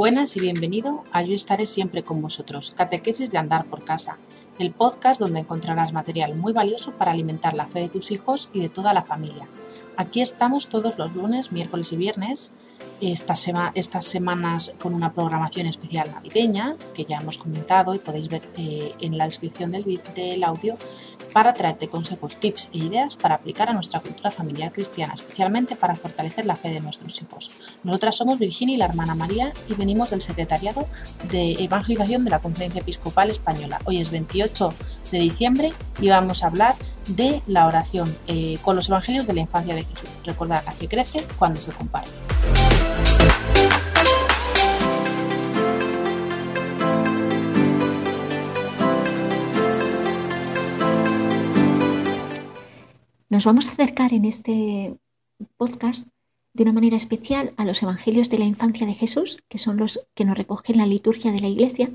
Buenas y bienvenido a Yo estaré siempre con vosotros, Catequesis de Andar por Casa, el podcast donde encontrarás material muy valioso para alimentar la fe de tus hijos y de toda la familia. Aquí estamos todos los lunes, miércoles y viernes, estas, estas semanas con una programación especial navideña, que ya hemos comentado y podéis ver eh, en la descripción del, del audio, para traerte consejos, tips e ideas para aplicar a nuestra cultura familiar cristiana, especialmente para fortalecer la fe de nuestros hijos. Nosotras somos Virginia y la hermana María y venimos del Secretariado de Evangelización de la Conferencia Episcopal Española. Hoy es 28 de diciembre y vamos a hablar de la oración eh, con los Evangelios de la infancia de Jesús. Recordad que crece cuando se comparte. Nos vamos a acercar en este podcast de una manera especial a los Evangelios de la infancia de Jesús, que son los que nos recogen la liturgia de la Iglesia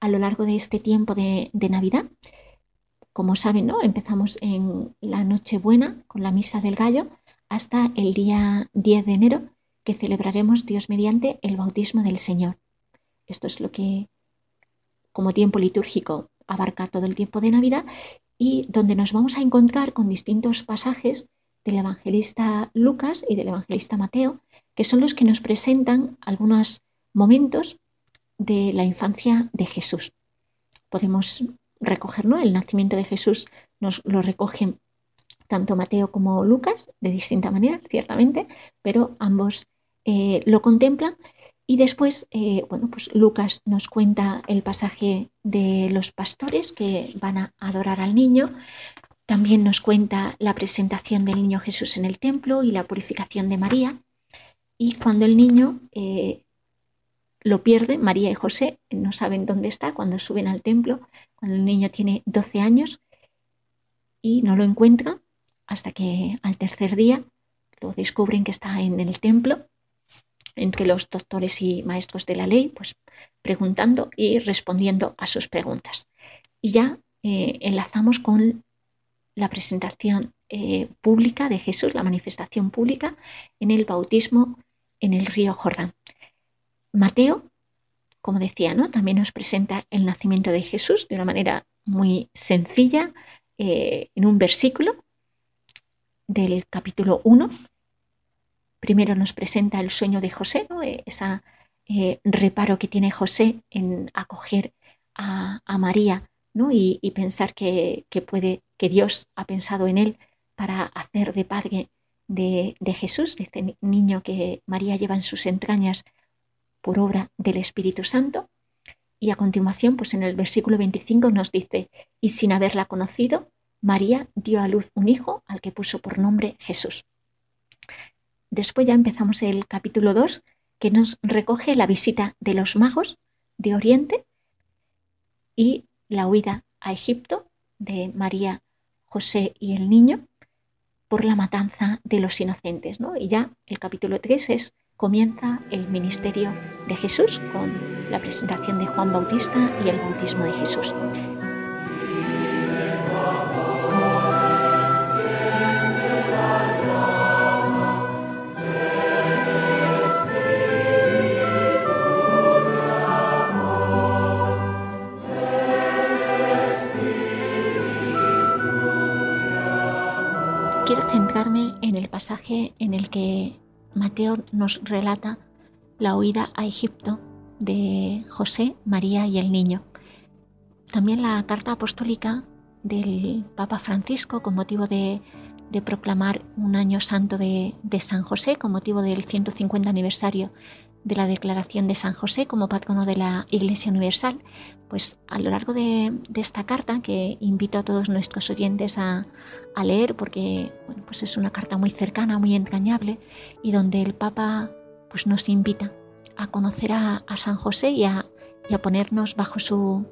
a lo largo de este tiempo de, Navidad. Como saben, ¿no? empezamos en la Nochebuena con la Misa del Gallo hasta el día 10 de enero, que celebraremos Dios mediante el bautismo del Señor. Esto es lo que, como tiempo litúrgico, abarca todo el tiempo de Navidad y donde nos vamos a encontrar con distintos pasajes del evangelista Lucas y del evangelista Mateo, que son los que nos presentan algunos momentos de la infancia de Jesús. Podemos recoger, ¿no? El nacimiento de Jesús nos lo recogen tanto Mateo como Lucas, de distinta manera, ciertamente, pero ambos eh, lo contemplan y después, eh, bueno, pues Lucas nos cuenta el pasaje de los pastores que van a adorar al niño. También nos cuenta la presentación del niño Jesús en el templo y la purificación de María. Y cuando el niño eh, lo pierde, María y José no saben dónde está cuando suben al templo, cuando el niño tiene 12 años y no lo encuentran hasta que al tercer día lo descubren que está en el templo entre los doctores y maestros de la ley, pues preguntando y respondiendo a sus preguntas. Y ya eh, enlazamos con la presentación eh, pública de Jesús, la manifestación pública en el bautismo en el río Jordán. Mateo, como decía, ¿no? también nos presenta el nacimiento de Jesús de una manera muy sencilla eh, en un versículo del capítulo 1, primero nos presenta el sueño de José, ¿no? Eh, ese eh, reparo que tiene José en acoger a, María ¿no? y, pensar que, puede, que Dios ha pensado en él para hacer de padre de, Jesús, de este niño que María lleva en sus entrañas por obra del Espíritu Santo. Y a continuación, pues en el versículo 25 nos dice, y sin haberla conocido, María dio a luz un hijo al que puso por nombre Jesús. Después ya empezamos el capítulo 2, que nos recoge la visita de los magos de Oriente y la huida a Egipto de María, José y el niño por la matanza de los inocentes. ¿no? Y ya el capítulo 3 es, comienza el ministerio de Jesús con la presentación de Juan Bautista y el bautismo de Jesús. quiero centrarme en el pasaje en el que Mateo nos relata la huida a Egipto de José, María y el niño. También la carta apostólica del Papa Francisco con motivo de, proclamar un año santo de, de, San José, con motivo del 150 aniversario de la declaración de San José como patrono de la Iglesia Universal, pues a lo largo de, esta carta, que invito a todos nuestros oyentes a, leer, porque bueno, pues es una carta muy cercana, muy entrañable, y donde el Papa pues nos invita a conocer a, San José y a, ponernos bajo su,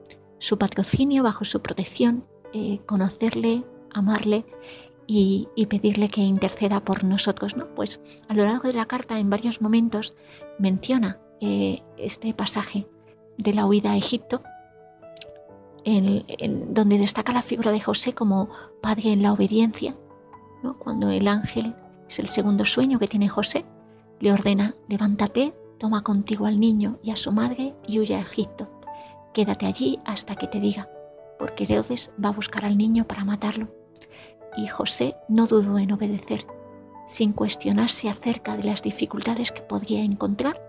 patrocinio, bajo su protección, eh, conocerle, amarle y, pedirle que interceda por nosotros. ¿no? Pues a lo largo de la carta, en varios momentos, menciona eh, este pasaje de la huida a Egipto, en, donde destaca la figura de José como padre en la obediencia. ¿no? Cuando el ángel, es el segundo sueño que tiene José, le ordena, levántate, toma contigo al niño y a su madre y huye a Egipto. Quédate allí hasta que te diga, porque Herodes va a buscar al niño para matarlo. Y José no dudó en obedecer, sin cuestionarse acerca de las dificultades que podría encontrar.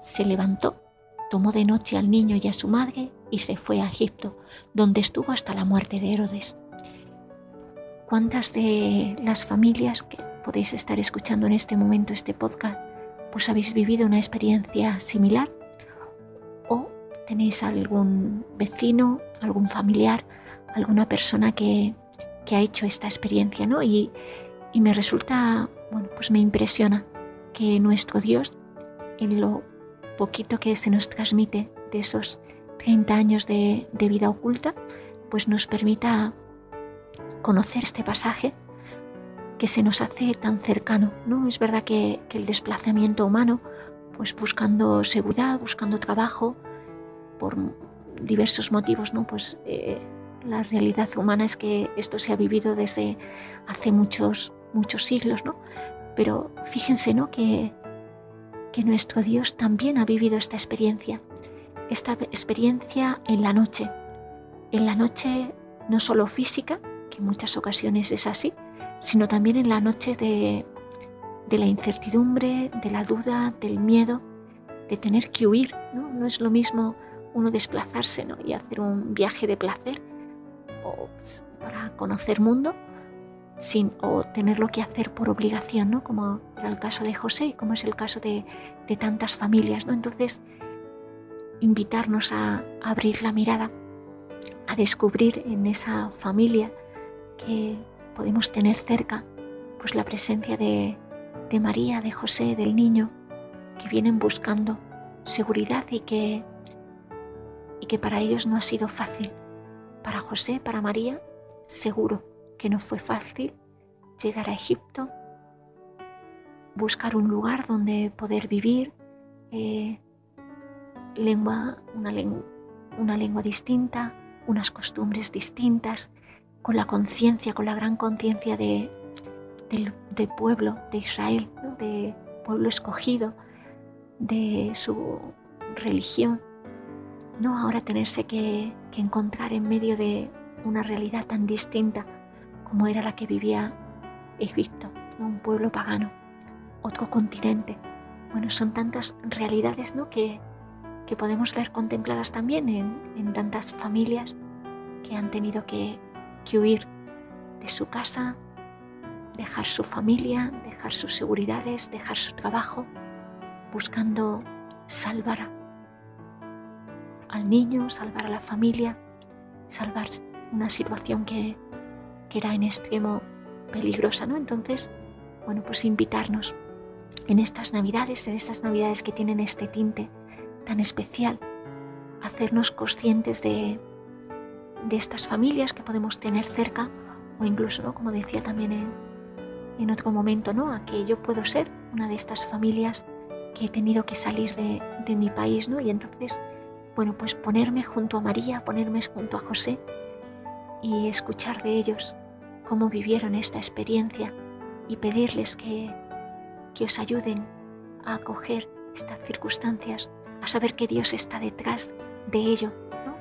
Se levantó, tomó de noche al niño y a su madre y se fue a Egipto, donde estuvo hasta la muerte de Herodes. ¿Cuántas de las familias que podéis estar escuchando en este momento este podcast, pues habéis vivido una experiencia similar? ¿O tenéis algún vecino, algún familiar, alguna persona que, ha hecho esta experiencia, ¿no? Y, me resulta, bueno, pues me impresiona que nuestro Dios, en lo poquito que se nos transmite de esos 30 años de, de vida oculta, pues nos permita conocer este pasaje que se nos hace tan cercano. ¿no? Es verdad que, el desplazamiento humano, pues buscando seguridad, buscando trabajo, por diversos motivos, ¿no? pues eh, la realidad humana es que esto se ha vivido desde hace muchos, muchos siglos, ¿no? Pero fíjense, ¿no? Que, que nuestro Dios también ha vivido esta experiencia, esta experiencia en la noche, en la noche no solo física, que en muchas ocasiones es así, sino también en la noche de, la incertidumbre, de la duda, del miedo, de tener que huir. No, no es lo mismo uno desplazarse ¿no? y hacer un viaje de placer o para conocer mundo sin, o tenerlo que hacer por obligación, ¿no? como era el caso de José y como es el caso de, de tantas familias. ¿no? Entonces, invitarnos a abrir la mirada, a descubrir en esa familia que podemos tener cerca pues la presencia de, de María, de José, del niño, que vienen buscando seguridad y que, y que para ellos no ha sido fácil. Para José, para María, seguro que no fue fácil llegar a Egipto, buscar un lugar donde poder vivir, eh, lengua, una, lengua distinta, unas costumbres distintas, con la conciencia, con la gran conciencia de, del, pueblo de Israel, de pueblo escogido, de su religión. No ahora tenerse que, encontrar en medio de una realidad tan distinta como era la que vivía Egipto, un pueblo pagano, otro continente. Bueno, son tantas realidades ¿no? que, que podemos ver contempladas también en, en tantas familias que han tenido que que huir de su casa, dejar su familia, dejar sus seguridades, dejar su trabajo, buscando salvar al niño, salvar a la familia, salvar una situación que, que era en extremo peligrosa, ¿no? Entonces, bueno, pues invitarnos en estas navidades, en estas navidades que tienen este tinte tan especial, hacernos conscientes de, de estas familias que podemos tener cerca o incluso, como decía también en, en, otro momento, ¿no? a que yo puedo ser una de estas familias que he tenido que salir de, de mi país ¿no? y entonces, bueno, pues ponerme junto a María, ponerme junto a José y escuchar de ellos cómo vivieron esta experiencia y pedirles que, que os ayuden a acoger estas circunstancias, a saber que Dios está detrás de ello, ¿no?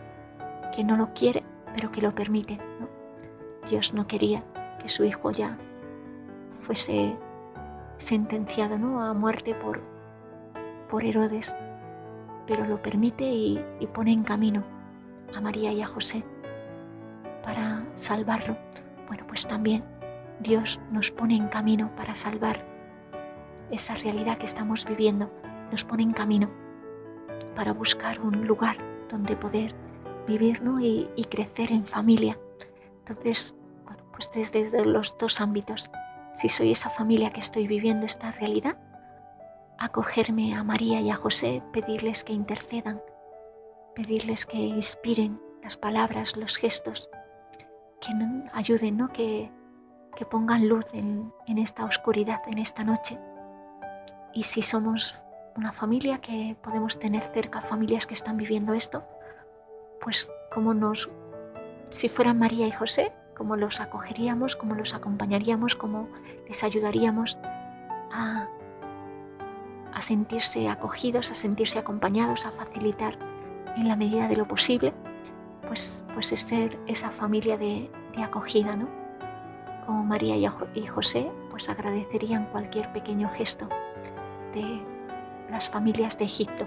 que no lo quiere, pero que lo permite. Dios no quería que su hijo ya fuese sentenciado ¿no? a muerte por, por Herodes, pero lo permite y, pone en camino a María y a José para salvarlo. Bueno, pues también Dios nos pone en camino para salvar esa realidad que estamos viviendo, nos pone en camino para buscar un lugar donde poder vivir y, crecer en familia. Entonces, bueno, pues desde los dos ámbitos, si soy esa familia que estoy viviendo esta realidad, acogerme a María y a José, pedirles que intercedan, pedirles que inspiren las palabras, los gestos, que ayuden, ¿no? que, que pongan luz en, en esta oscuridad, en esta noche. Y si somos una familia que podemos tener cerca familias que están viviendo esto, pues como nos, si fueran María y José, cómo los acogeríamos, cómo los acompañaríamos, cómo les ayudaríamos a, a sentirse acogidos, a sentirse acompañados, a facilitar en la medida de lo posible, pues, pues es ser esa familia de, de acogida, ¿no? Como María y José, pues agradecerían cualquier pequeño gesto de las familias de Egipto.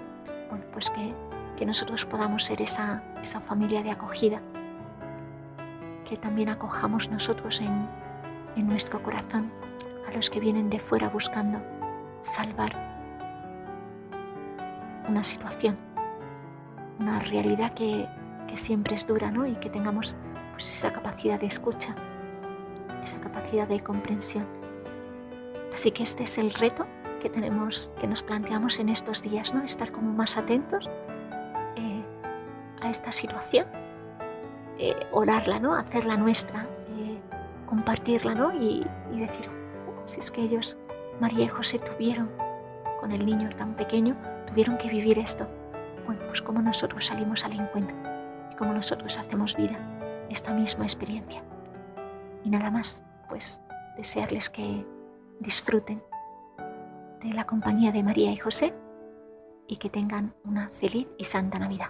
Pues que, que nosotros podamos ser esa, esa familia de acogida, que también acojamos nosotros en, en nuestro corazón a los que vienen de fuera buscando salvar una situación, una realidad que, que siempre es dura, ¿no? Y que tengamos pues, esa capacidad de escucha, esa capacidad de comprensión. Así que este es el reto que tenemos, que nos planteamos en estos días, ¿no? Estar como más atentos eh, a esta situación, eh, orarla, ¿no? Hacerla nuestra, eh, compartirla, ¿no? Y, decir, si es que ellos, María y José, tuvieron con el niño tan pequeño, tuvieron que vivir esto. Bueno, pues como nosotros salimos al encuentro y como nosotros hacemos vida esta misma experiencia. Y nada más, pues desearles que disfruten de la compañía de María y José y que tengan una feliz y santa Navidad.